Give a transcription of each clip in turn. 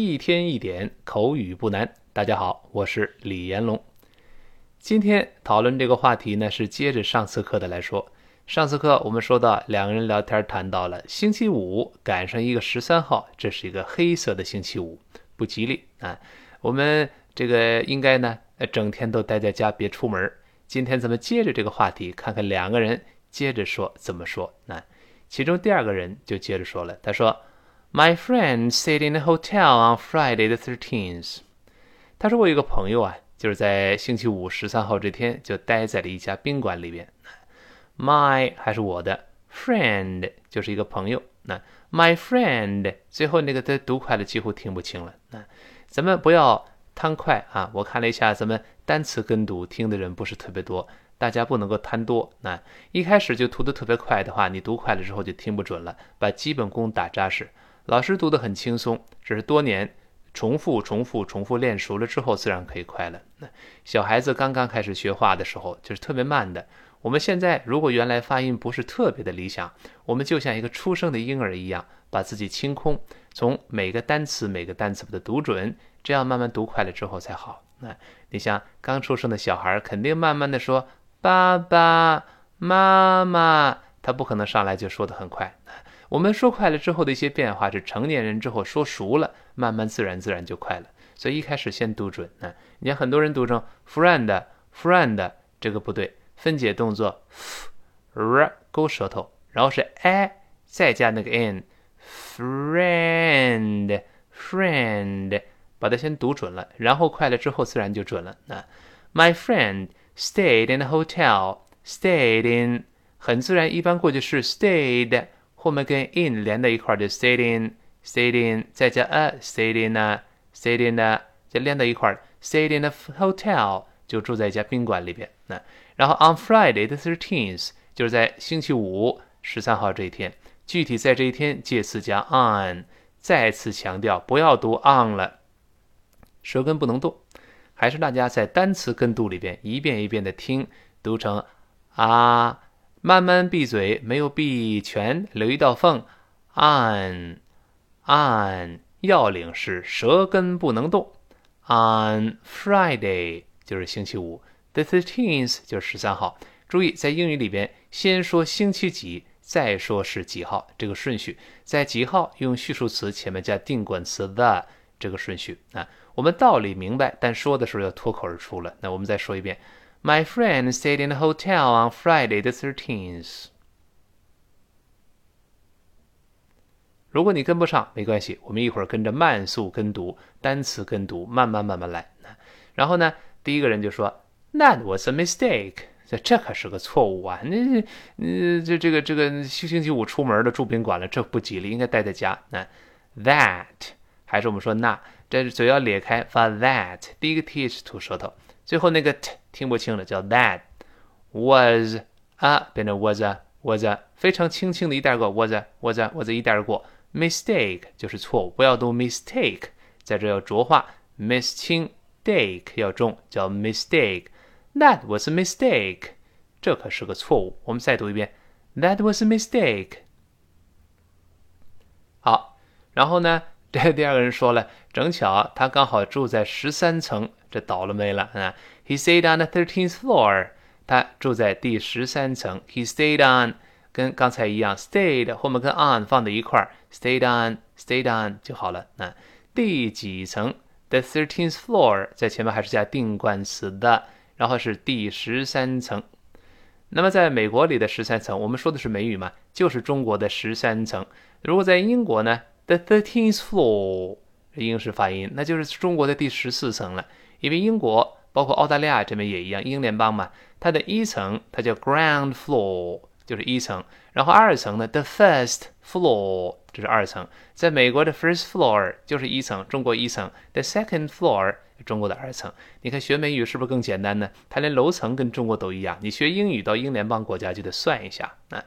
一天一点口语不难。大家好，我是李延龙。今天讨论这个话题呢，是接着上次课的来说。上次课我们说到两个人聊天，谈到了星期五赶上一个十三号，这是一个黑色的星期五，不吉利啊。我们这个应该呢，整天都待在家，别出门。今天咱们接着这个话题，看看两个人接着说怎么说。那其中第二个人就接着说了，他说：“My friend stayed in a hotel on Friday the thirteenth。”他说我有个朋友啊，就是在星期五十三号这天就待在了一家宾馆里边。My 还是我的 friend 就是一个朋友。那 my friend 最后那个的读快了几乎听不清了。那咱们不要贪快啊！我看了一下咱们单词跟读听的人不是特别多，大家不能够贪多。那一开始就读得特别快的话，你读快了之后就听不准了。把基本功打扎实，老师读得很轻松，这是多年。重复、重复、重复练熟了之后，自然可以快了。那小孩子刚刚开始学话的时候，就是特别慢的。我们现在如果原来发音不是特别的理想，我们就像一个出生的婴儿一样，把自己清空，从每个单词、每个单词把它读准，这样慢慢读快了之后才好。那你像刚出生的小孩，肯定慢慢的说爸爸妈妈，他不可能上来就说的很快。我们说快了之后的一些变化是成年人之后说熟了，慢慢自然自然就快了。所以一开始先读准啊！你看很多人读成 friend，friend 这个不对，分解动作 f，r 勾舌头，然后是 a，再加那个 n，friend，friend，把它先读准了，然后快了之后自然就准了。那 my friend stayed in a hotel，stayed in 很自然，一般过去式 stayed。后面跟 in 连在一块儿就 sitting sitting 再加 a，stayed in 啊，stayed in 啊，就连在一块儿，stayed in a hotel 就住在一家宾馆里边。那然后 on Friday the thirteenth 就是在星期五十三号这一天，具体在这一天介词加 on，再次强调不要读 on 了，舌根不能动，还是大家在单词跟读里边一遍一遍的听，读成啊。慢慢闭嘴，没有闭全，留一道缝。on on 要领是舌根不能动。on Friday 就是星期五，the thirteenth 就是十三号。注意，在英语里边，先说星期几，再说是几号，这个顺序。在几号用序数词前面加定冠词 the 这个顺序啊。我们道理明白，但说的时候要脱口而出了。那我们再说一遍。My friend stayed in a hotel on Friday the thirteenth. 如果你跟不上，没关系，我们一会儿跟着慢速跟读，单词跟读，慢慢慢慢来。然后呢，第一个人就说：“That was a mistake。”这这可是个错误啊！那，呃，这这个这个星星期五出门的住宾馆了，这不吉利，应该待在家。那，that 还是我们说那，这嘴要咧开发 that，第一个 th 吐舌头。最后那个 t 听不清了，叫 that was a 变成 was a was a 非常轻轻的一带过 was a was a was a 一带而过 mistake 就是错误，不要读 mistake，在这要浊化 miss 轻 take 要重，叫 mistake。That was a mistake，这可是个错误。我们再读一遍，That was a mistake。好，然后呢，这第二个人说了，正巧他刚好住在十三层。这倒了霉了啊！He stayed on the thirteenth floor。他住在第十三层。He stayed on，跟刚才一样，stayed 后面跟 on 放在一块儿，stayed on，stayed on 就好了。那第几层？The thirteenth floor，在前面还是加定冠词的，然后是第十三层。那么在美国里的十三层，我们说的是美语嘛，就是中国的十三层。如果在英国呢，the thirteenth floor，英式发音，那就是中国的第十四层了。因为英国包括澳大利亚这边也一样，英联邦嘛，它的一层它叫 ground floor，就是一层，然后二层呢，the first floor，这是二层。在美国的 first floor 就是一层，中国一层，the second floor 中国的二层。你看学美语是不是更简单呢？它连楼层跟中国都一样。你学英语到英联邦国家就得算一下啊。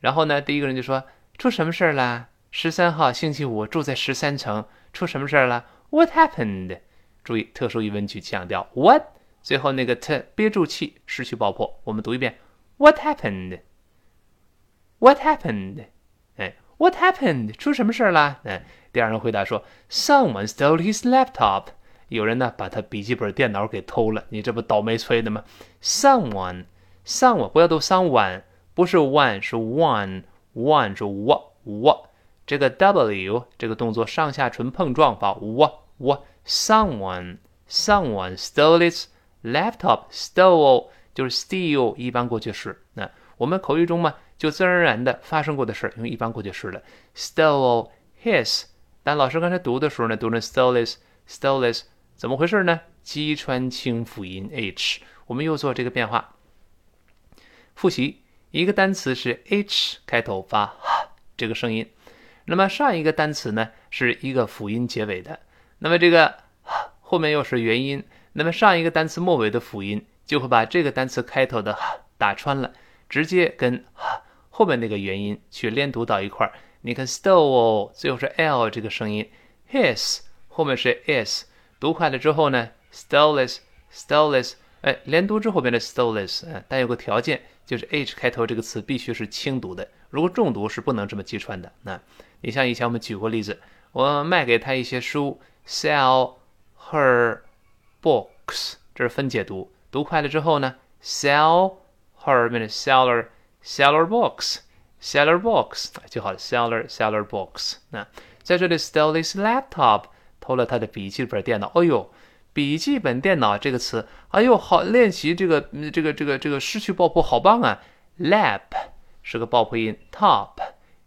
然后呢，第一个人就说出什么事儿了？十三号星期五住在十三层，出什么事儿了？What happened？注意特殊疑问句强调 what，最后那个 t 憋住气，失去爆破。我们读一遍 What happened？What happened？哎 What happened？出什么事儿了？哎，第二人回答说：“Someone stole his laptop。”有人呢把他笔记本电脑给偷了。你这不倒霉催的吗？Someone，someone 不要读 someone，不是 one 是 one，one 是我我。这个 w 这个动作上下唇碰撞发我 Someone，someone stole his laptop。Stole 就是 steal 一般过去式。那我们口语中嘛，就自然而然的发生过的事用一般过去式了。Stole his。但老师刚才读的时候呢，读成 stole his，stole his。怎么回事呢？击穿清辅音 h，我们又做这个变化。复习一个单词是 h 开头发哈这个声音，那么上一个单词呢是一个辅音结尾的，那么这个后面又是元音，那么上一个单词末尾的辅音就会把这个单词开头的打穿了，直接跟后面那个元音去连读到一块儿。你看 stole 最后是 l 这个声音，his 后面是 s。读快了之后呢，stoles，stoles，哎，连读之后变成 stoles，嗯，但有个条件，就是 h 开头这个词必须是轻读的，如果重读是不能这么击穿的。那你像以前我们举过例子，我卖给他一些书，sell her books，这是分解读，读快了之后呢，sell her 变成 seller，seller books，seller books 就好了，seller，seller books。那在这里，stole his laptop。偷了他的笔记本电脑。哎呦，笔记本电脑这个词，哎呦，好练习这个这个这个这个失去爆破，好棒啊！lap 是个爆破音，top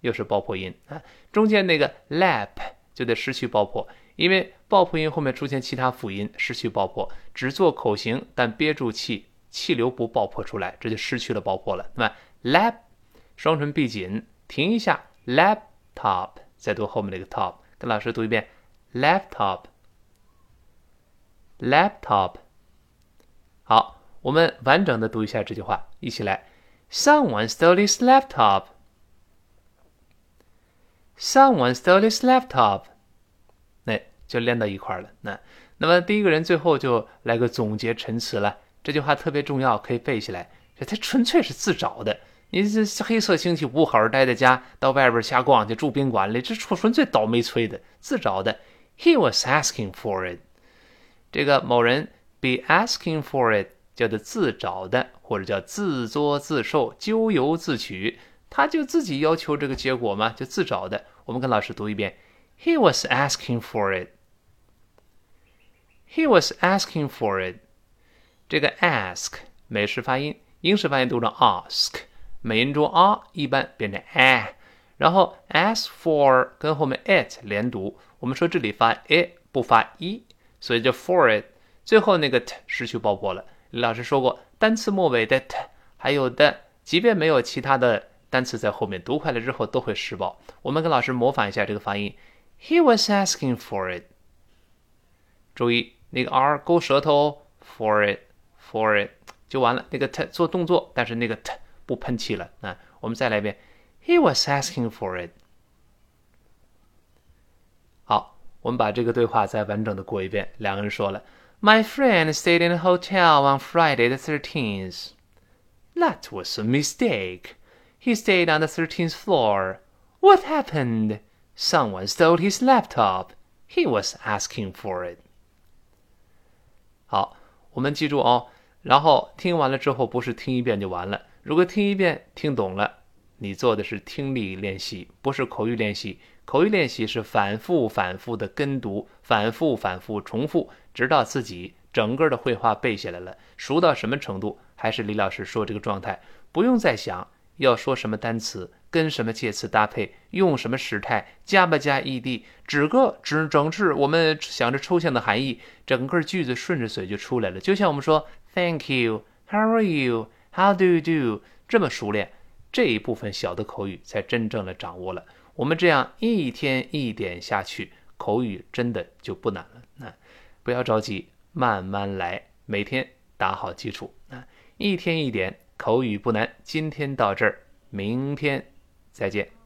又是爆破音啊，中间那个 lap 就得失去爆破，因为爆破音后面出现其他辅音，失去爆破，只做口型，但憋住气，气流不爆破出来，这就失去了爆破了。那么 lap 双唇闭紧，停一下，laptop 再读后面那个 top，跟老师读一遍。laptop laptop 好，我们完整的读一下这句话，一起来。Someone stole his laptop. Someone stole his laptop. 就连到一块儿了。那那么第一个人最后就来个总结陈词了。这句话特别重要，可以背起来。这他纯粹是自找的。你这黑色星期五好好待在家，到外边瞎逛去，住宾馆里，这纯粹倒霉催的，自找的。He was asking for it。这个某人 be asking for it 叫做自找的，或者叫自作自受、咎由自取。他就自己要求这个结果嘛，就自找的。我们跟老师读一遍：He was asking for it。He was asking for it。这个 ask 美式发音，英式发音读成 ask，美音中 a 一般变成 a，然后 ask for 跟后面 it 连读。我们说这里发 a 不发 e，所以就 for it，最后那个 t 失去爆破了。李老师说过，单词末尾的 t 还有的，即便没有其他的单词在后面，读快了之后都会失爆。我们跟老师模仿一下这个发音：He was asking for it。注意那个 r 勾舌头，for it，for it 就完了。那个 t 做动作，但是那个 t 不喷气了。啊，我们再来一遍：He was asking for it。我们把这个对话再完整的过一遍。两个人说了：“My friend stayed in a hotel on Friday the thirteenth. That was a mistake. He stayed on the thirteenth floor. What happened? Someone stole his laptop. He was asking for it.” 好，我们记住哦。然后听完了之后，不是听一遍就完了。如果听一遍听懂了，你做的是听力练习，不是口语练习。口语练习是反复、反复的跟读，反复、反复重复，直到自己整个的绘画背下来了。熟到什么程度？还是李老师说这个状态，不用再想要说什么单词，跟什么介词搭配，用什么时态，加不加 ed，只个只整治。我们想着抽象的含义，整个句子顺着嘴就出来了。就像我们说 Thank you，How are you？How do you do？这么熟练，这一部分小的口语才真正的掌握了。我们这样一天一点下去，口语真的就不难了。那不要着急，慢慢来，每天打好基础。那一天一点，口语不难。今天到这儿，明天再见。